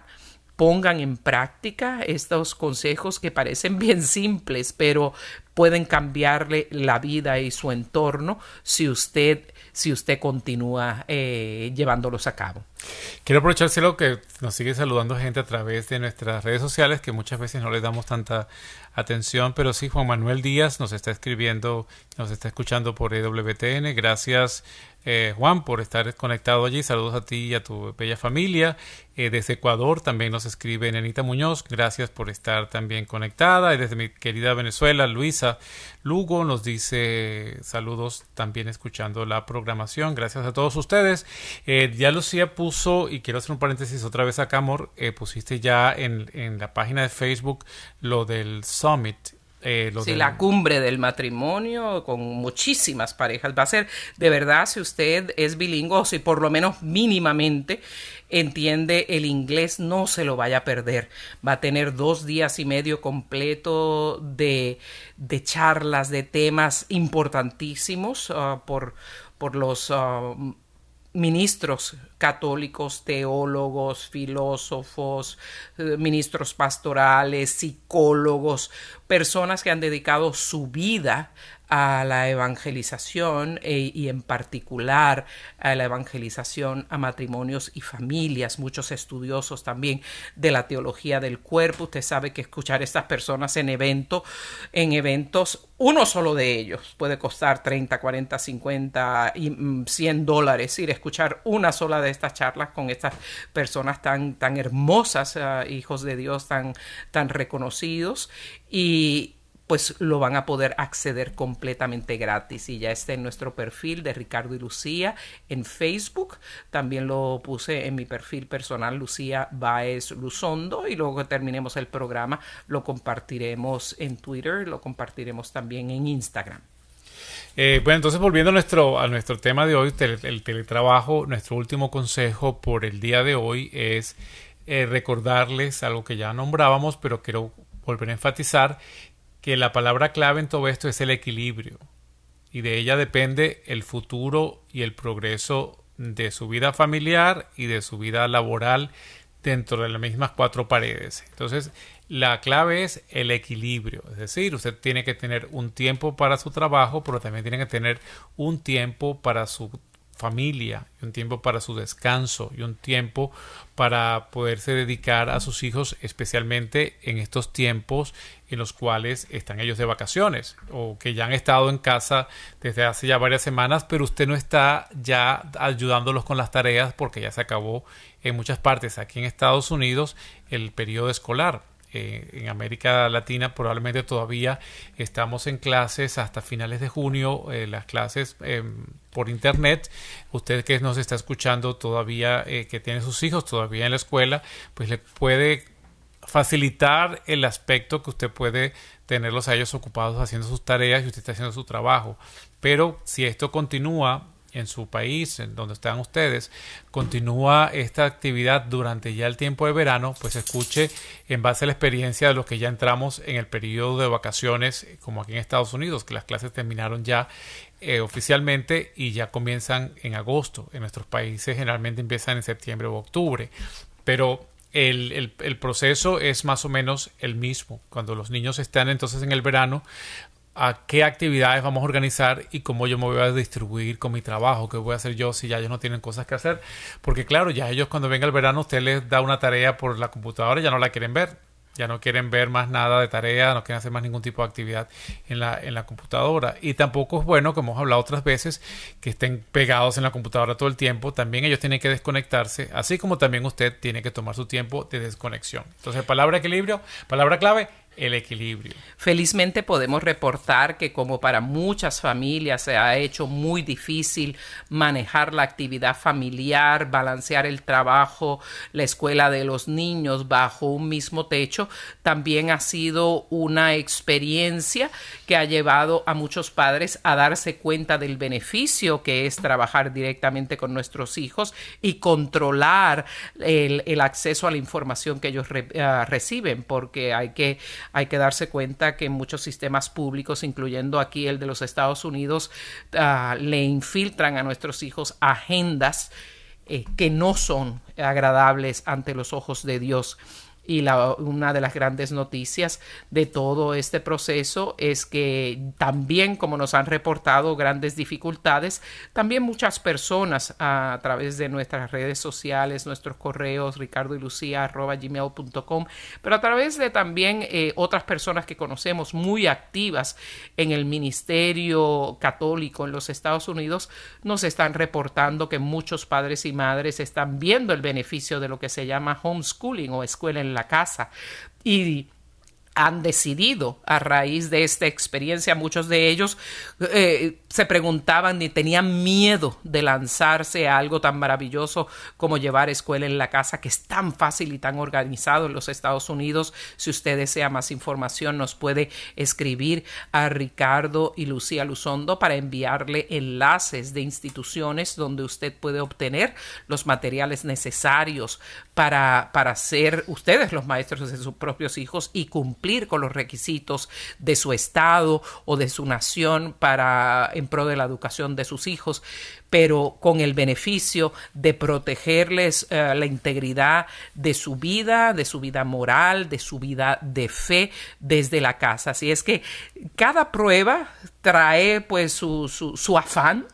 pongan en práctica estos consejos que parecen bien simples, pero pueden cambiarle la vida y su entorno si usted, si usted continúa eh, llevándolos a cabo. Quiero aprovechárselo que nos sigue saludando gente a través de nuestras redes sociales, que muchas veces no les damos tanta atención, pero sí, Juan Manuel Díaz nos está escribiendo, nos está escuchando por EWTN. Gracias, eh, Juan, por estar conectado allí. Saludos a ti y a tu bella familia. Eh, desde Ecuador también nos escribe Nenita Muñoz. Gracias por estar también conectada. Y desde mi querida Venezuela, Luisa Lugo nos dice saludos también escuchando la programación. Gracias a todos ustedes. Eh, ya Lucía puso, y quiero hacer un paréntesis otra vez acá, amor, pusiste ya en, la página de Facebook lo del Summit eh, sí, la cumbre del matrimonio con muchísimas parejas. Va a ser, de verdad, si usted es bilingüe o si por lo menos mínimamente entiende el inglés, no se lo vaya a perder. Va a tener dos días y medio completo de, de charlas, de temas importantísimos uh, por, por los... Uh, ministros católicos, teólogos, filósofos, eh, ministros pastorales, psicólogos, personas que han dedicado su vida a la evangelización e, y en particular a la evangelización a matrimonios y familias, muchos estudiosos también de la teología del cuerpo. Usted sabe que escuchar a estas personas en evento, en eventos, uno solo de ellos puede costar 30, 40, 50 y 100 mm, dólares ir a escuchar una sola de estas charlas con estas personas tan, tan hermosas, ah, hijos de Dios tan, tan reconocidos y pues lo van a poder acceder completamente gratis y ya está en nuestro perfil de Ricardo y Lucía en Facebook. También lo puse en mi perfil personal Lucía Baez Luzondo y luego que terminemos el programa lo compartiremos en Twitter, lo compartiremos también en Instagram. Eh, bueno, entonces volviendo a nuestro, a nuestro tema de hoy, el teletrabajo, nuestro último consejo por el día de hoy es eh, recordarles algo que ya nombrábamos, pero quiero volver a enfatizar, que la palabra clave en todo esto es el equilibrio y de ella depende el futuro y el progreso de su vida familiar y de su vida laboral dentro de las mismas cuatro paredes. Entonces, la clave es el equilibrio, es decir, usted tiene que tener un tiempo para su trabajo, pero también tiene que tener un tiempo para su familia y un tiempo para su descanso y un tiempo para poderse dedicar a sus hijos especialmente en estos tiempos en los cuales están ellos de vacaciones o que ya han estado en casa desde hace ya varias semanas pero usted no está ya ayudándolos con las tareas porque ya se acabó en muchas partes. Aquí en Estados Unidos el periodo escolar eh, en América Latina probablemente todavía estamos en clases hasta finales de junio, eh, las clases em, por internet. Usted que nos está escuchando todavía, eh, que tiene sus hijos todavía en la escuela, pues le puede facilitar el aspecto que usted puede tenerlos a ellos ocupados haciendo sus tareas y usted está haciendo su trabajo. Pero si esto continúa en su país, en donde están ustedes, continúa esta actividad durante ya el tiempo de verano, pues escuche en base a la experiencia de los que ya entramos en el periodo de vacaciones, como aquí en Estados Unidos, que las clases terminaron ya eh, oficialmente y ya comienzan en agosto. En nuestros países generalmente empiezan en septiembre o octubre, pero el, el, proceso es más o menos el mismo. Cuando los niños están entonces en el verano, a qué actividades vamos a organizar y cómo yo me voy a distribuir con mi trabajo, qué voy a hacer yo si ya ellos no tienen cosas que hacer. Porque claro, ya ellos cuando venga el verano usted les da una tarea por la computadora y ya no la quieren ver. Ya no quieren ver más nada de tarea, no quieren hacer más ningún tipo de actividad en la, en la computadora. Y tampoco es bueno, como hemos hablado otras veces, que estén pegados en la computadora todo el tiempo. También ellos tienen que desconectarse, así como también usted tiene que tomar su tiempo de desconexión. Entonces, palabra equilibrio, palabra clave, el equilibrio. Felizmente podemos reportar que como para muchas familias se ha hecho muy difícil manejar la actividad familiar, balancear el trabajo, la escuela de los niños bajo un mismo techo, también ha sido una experiencia que ha llevado a muchos padres a darse cuenta del beneficio que es trabajar directamente con nuestros hijos y controlar el, acceso a la información que ellos ah, reciben, porque hay que hay que darse cuenta que muchos sistemas públicos, incluyendo aquí el de los Estados Unidos, ah, le infiltran a nuestros hijos agendas eh, que no son agradables ante los ojos de Dios. Y la, una de las grandes noticias de todo este proceso es que también, como nos han reportado grandes dificultades, también muchas personas a, través de nuestras redes sociales, nuestros correos, ricardo y lucía gmail.com, pero a través de también eh, otras personas que conocemos muy activas en el ministerio católico en los Estados Unidos, nos están reportando que muchos padres y madres están viendo el beneficio de lo que se llama homeschooling o escuela en la casa. Y han decidido a raíz de esta experiencia, muchos de ellos eh, se preguntaban y tenían miedo de lanzarse a algo tan maravilloso como llevar escuela en la casa, que es tan fácil y tan organizado en los Estados Unidos. Si usted desea más información, nos puede escribir a Ricardo y Lucía Luzondo para enviarle enlaces de instituciones donde usted puede obtener los materiales necesarios para, para ser ustedes los maestros de sus propios hijos y cumplir con los requisitos de su estado o de su nación para en pro de la educación de sus hijos, pero con el beneficio de protegerles eh, la integridad de su vida, de su vida moral, de su vida de fe desde la casa. Así es que cada prueba trae pues su, su, afán,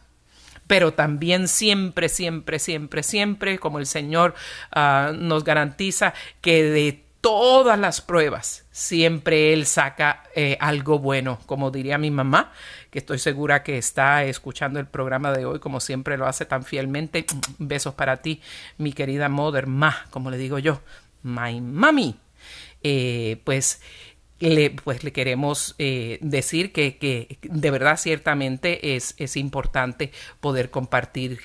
pero también siempre, siempre, siempre, siempre, como el Señor ah, nos garantiza, que de todas las pruebas, siempre él saca eh, algo bueno, como diría mi mamá, que estoy segura que está escuchando el programa de hoy, como siempre lo hace tan fielmente. Besos para ti, mi querida mother, ma, como le digo yo, my mami. Eh, pues le, pues le queremos eh, decir que, que, de verdad ciertamente es, es importante poder compartir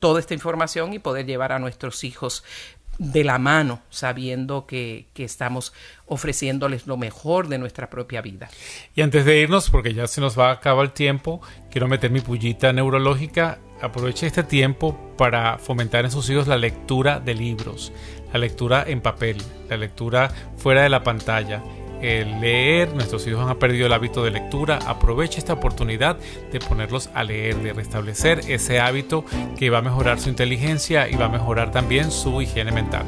toda esta información y poder llevar a nuestros hijos de la mano, sabiendo que, que, estamos ofreciéndoles lo mejor de nuestra propia vida. Y antes de irnos, porque ya se nos va a acabar el tiempo, quiero meter mi pullita neurológica. Aproveche este tiempo para fomentar en sus hijos la lectura de libros, la lectura en papel, la lectura fuera de la pantalla el leer, nuestros hijos han perdido el hábito de lectura, aproveche esta oportunidad de ponerlos a leer, de restablecer ese hábito que va a mejorar su inteligencia y va a mejorar también su higiene mental.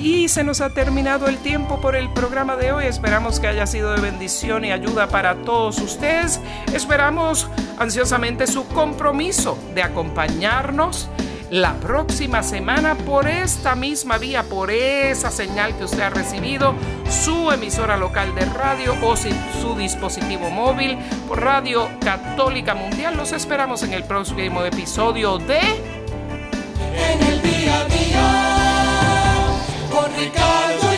Y se nos ha terminado el tiempo por el programa de hoy. Esperamos que haya sido de bendición y ayuda para todos ustedes. Esperamos ansiosamente su compromiso de acompañarnos la próxima semana por esta misma vía, por esa señal que usted ha recibido, su emisora local de radio o su dispositivo móvil por Radio Católica Mundial. Los esperamos en el próximo episodio de En el día a día con Ricardo.